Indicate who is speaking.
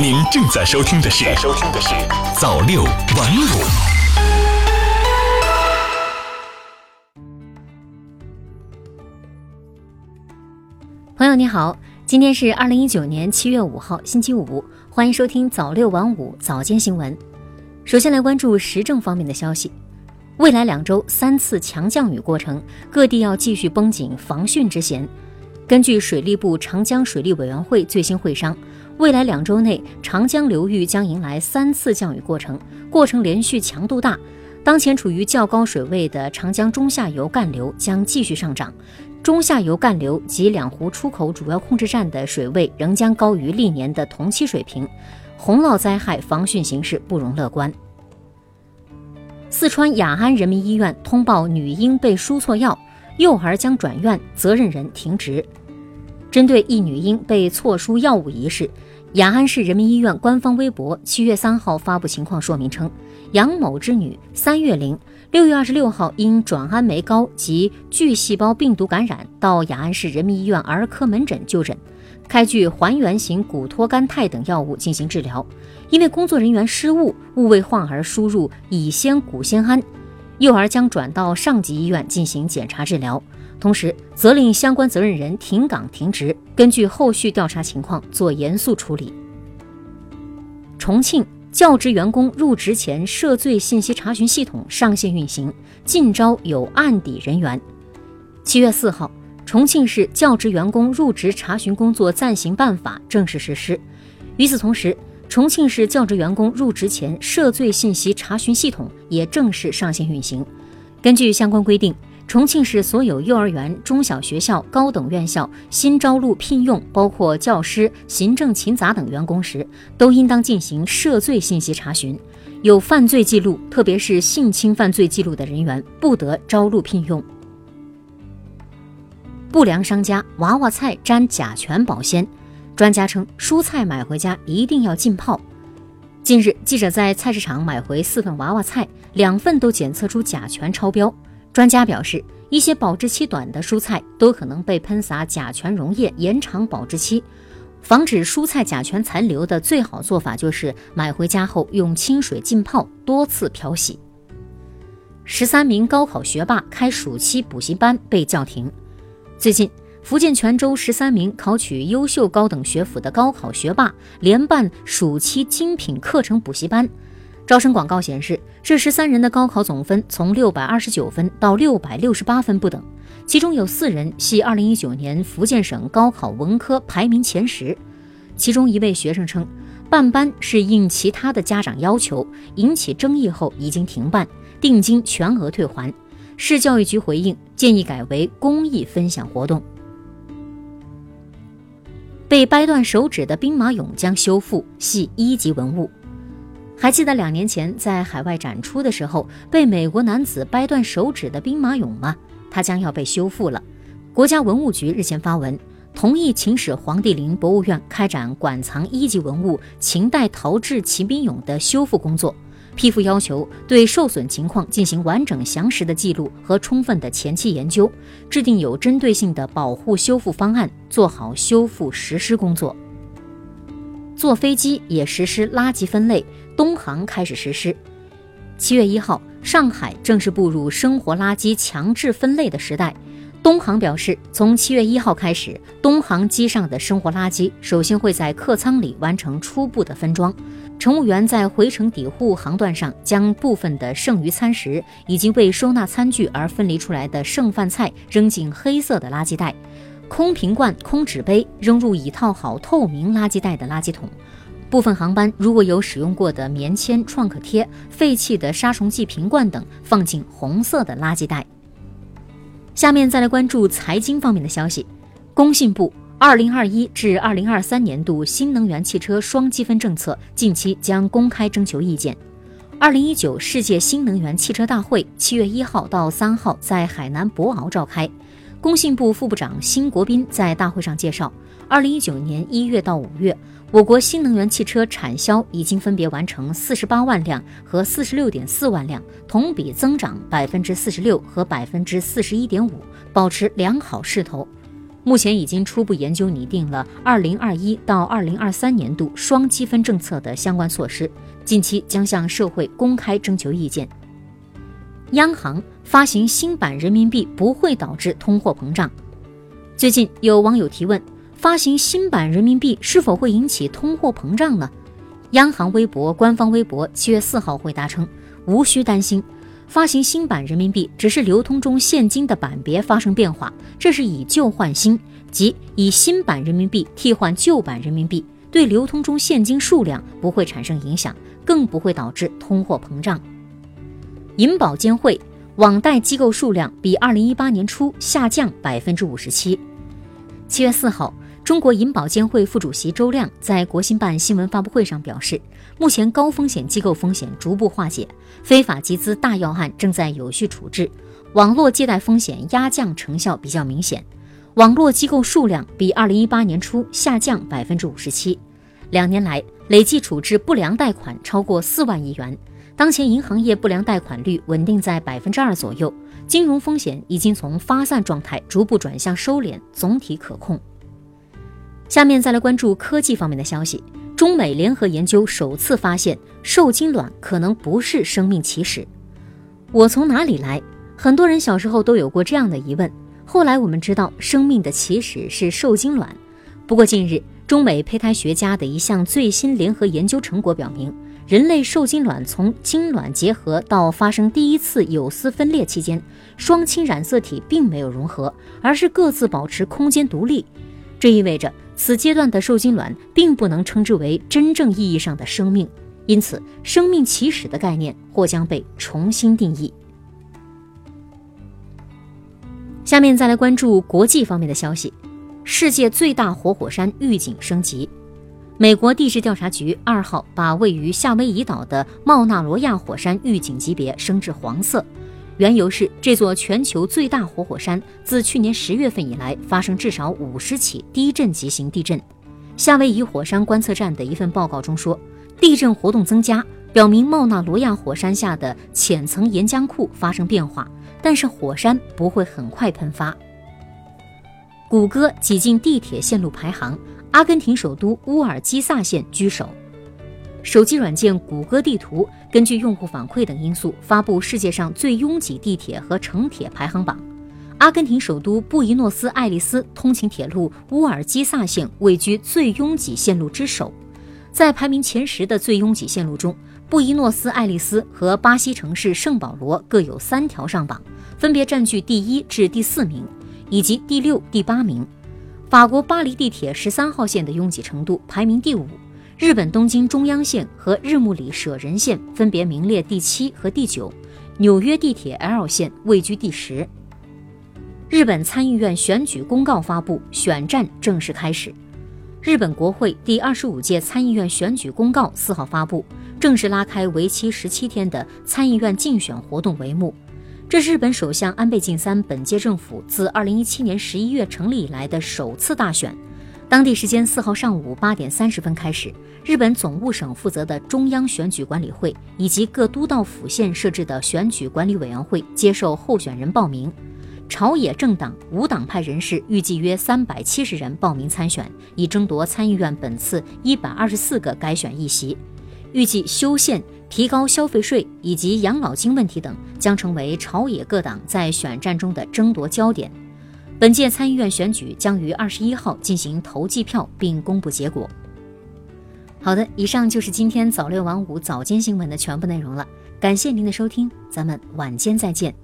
Speaker 1: 您正在收听的是《收听的是早六晚五》。
Speaker 2: 朋友你好，今天是二零一九年七月五号，星期五，欢迎收听早六晚五早间新闻。首先来关注时政方面的消息，未来两周三次强降雨过程，各地要继续绷紧防汛之弦。根据水利部长江水利委员会最新会商，未来两周内长江流域将迎来三次降雨过程，过程连续强度大。当前处于较高水位的长江中下游干流将继续上涨。中下游干流及两湖出口主要控制站的水位仍将高于历年的同期水平，洪涝灾害防汛形势不容乐观。四川雅安人民医院通报女婴被输错药，幼儿将转院，责任人停职。针对一女婴被错输药物一事，雅安市人民医院官方微博七月三号发布情况说明称，杨某之女三月龄。六月二十六号，因转氨酶高及巨细胞病毒感染，到雅安市人民医院儿科门诊就诊，开具还原型谷托甘肽等药物进行治疗。因为工作人员失误，误为患儿输入乙酰谷酰胺，幼儿将转到上级医院进行检查治疗，同时责令相关责任人停岗停职，根据后续调查情况做严肃处理。重庆。教职员工入职前涉罪信息查询系统上线运行，禁招有案底人员。七月四号，重庆市教职员工入职查询工作暂行办法正式实施。与此同时，重庆市教职员工入职前涉罪信息查询系统也正式上线运行。根据相关规定。重庆市所有幼儿园、中小学校、高等院校新招录聘用包括教师、行政勤杂等员工时，都应当进行涉罪信息查询。有犯罪记录，特别是性侵犯罪记录的人员，不得招录聘用。不良商家娃娃菜沾甲醛保鲜，专家称蔬菜买回家一定要浸泡。近日，记者在菜市场买回四份娃娃菜，两份都检测出甲醛超标。专家表示，一些保质期短的蔬菜都可能被喷洒甲醛溶液，延长保质期。防止蔬菜甲醛残留的最好做法就是买回家后用清水浸泡，多次漂洗。十三名高考学霸开暑期补习班被叫停。最近，福建泉州十三名考取优秀高等学府的高考学霸联办暑期精品课程补习班。招生广告显示，这十三人的高考总分从六百二十九分到六百六十八分不等，其中有四人系二零一九年福建省高考文科排名前十。其中一位学生称，办班是应其他的家长要求，引起争议后已经停办，定金全额退还。市教育局回应，建议改为公益分享活动。被掰断手指的兵马俑将修复，系一级文物。还记得两年前在海外展出的时候被美国男子掰断手指的兵马俑吗？它将要被修复了。国家文物局日前发文，同意秦始皇帝陵博物院开展馆藏一级文物秦代陶制骑兵俑的修复工作，批复要求对受损情况进行完整详实的记录和充分的前期研究，制定有针对性的保护修复方案，做好修复实施工作。坐飞机也实施垃圾分类。东航开始实施。七月一号，上海正式步入生活垃圾强制分类的时代。东航表示，从七月一号开始，东航机上的生活垃圾首先会在客舱里完成初步的分装。乘务员在回程抵沪航段上，将部分的剩余餐食以及为收纳餐具而分离出来的剩饭菜扔进黑色的垃圾袋，空瓶罐、空纸杯扔入已套好透明垃圾袋的垃圾桶。部分航班如果有使用过的棉签、创可贴、废弃的杀虫剂瓶罐等，放进红色的垃圾袋。下面再来关注财经方面的消息。工信部二零二一至二零二三年度新能源汽车双积分政策近期将公开征求意见。二零一九世界新能源汽车大会七月一号到三号在海南博鳌召开。工信部副部长辛国斌在大会上介绍，二零一九年一月到五月。我国新能源汽车产销已经分别完成四十八万辆和四十六点四万辆，同比增长百分之四十六和百分之四十一点五，保持良好势头。目前已经初步研究拟定了2021到2023年度双积分政策的相关措施，近期将向社会公开征求意见。央行发行新版人民币不会导致通货膨胀。最近有网友提问：发行新版人民币是否会引起通货膨胀呢？央行微博官方微博七月四号回答称，无需担心，发行新版人民币只是流通中现金的版别发生变化，这是以旧换新，即以新版人民币替换旧版人民币，对流通中现金数量不会产生影响，更不会导致通货膨胀。银保监会网贷机构数量比二零一八年初下降百分之五十七。七月四号，中国银保监会副主席周亮在国新办新闻发布会上表示，目前高风险机构风险逐步化解，非法集资大要案正在有序处置，网络借贷风险压降成效比较明显，网络机构数量比二零一八年初下降百分之五十七。两年来，累计处置不良贷款超过四万亿元。当前银行业不良贷款率稳定在百分之二左右，金融风险已经从发散状态逐步转向收敛，总体可控。下面再来关注科技方面的消息。中美联合研究首次发现，受精卵可能不是生命起始。我从哪里来？很多人小时候都有过这样的疑问。后来我们知道，生命的起始是受精卵。不过近日，中美胚胎学家的一项最新联合研究成果表明。人类受精卵从精卵结合到发生第一次有丝分裂期间，双亲染色体并没有融合，而是各自保持空间独立。这意味着此阶段的受精卵并不能称之为真正意义上的生命，因此生命起始的概念或将被重新定义。下面再来关注国际方面的消息：世界最大活火山预警升级。美国地质调查局二号把位于夏威夷岛的茂纳罗亚火山预警级别升至黄色，缘由是这座全球最大活火山自去年十月份以来发生至少五十起低震级型地震。夏威夷火山观测站的一份报告中说，地震活动增加，表明茂纳罗亚火山下的浅层岩浆库发生变化，但是火山不会很快喷发。谷歌挤进地铁线路排行。阿根廷首都乌尔基萨县居首。手机软件谷歌地图根据用户反馈等因素发布世界上最拥挤地铁和城铁排行榜。阿根廷首都布宜诺斯艾利斯通勤铁路乌尔基萨线位居最拥挤线路之首。在排名前十的最拥挤线路中，布宜诺斯艾利斯和巴西城市圣保罗各有三条上榜，分别占据第一至第四名，以及第六、第八名。法国巴黎地铁十三号线的拥挤程度排名第五，日本东京中央线和日暮里舍人线分别名列第七和第九，纽约地铁 L 线位居第十。日本参议院选举公告发布，选战正式开始。日本国会第二十五届参议院选举公告四号发布，正式拉开为期十七天的参议院竞选活动帷幕。这是日本首相安倍晋三本届政府自2017年11月成立以来的首次大选。当地时间4号上午8点30分开始，日本总务省负责的中央选举管理会以及各都道府县设置的选举管理委员会接受候选人报名。朝野政党、无党派人士预计约370人报名参选，以争夺参议院本次124个改选议席。预计修宪。提高消费税以及养老金问题等将成为朝野各党在选战中的争夺焦点。本届参议院选举将于二十一号进行投计票并公布结果。好的，以上就是今天早六晚五早间新闻的全部内容了。感谢您的收听，咱们晚间再见。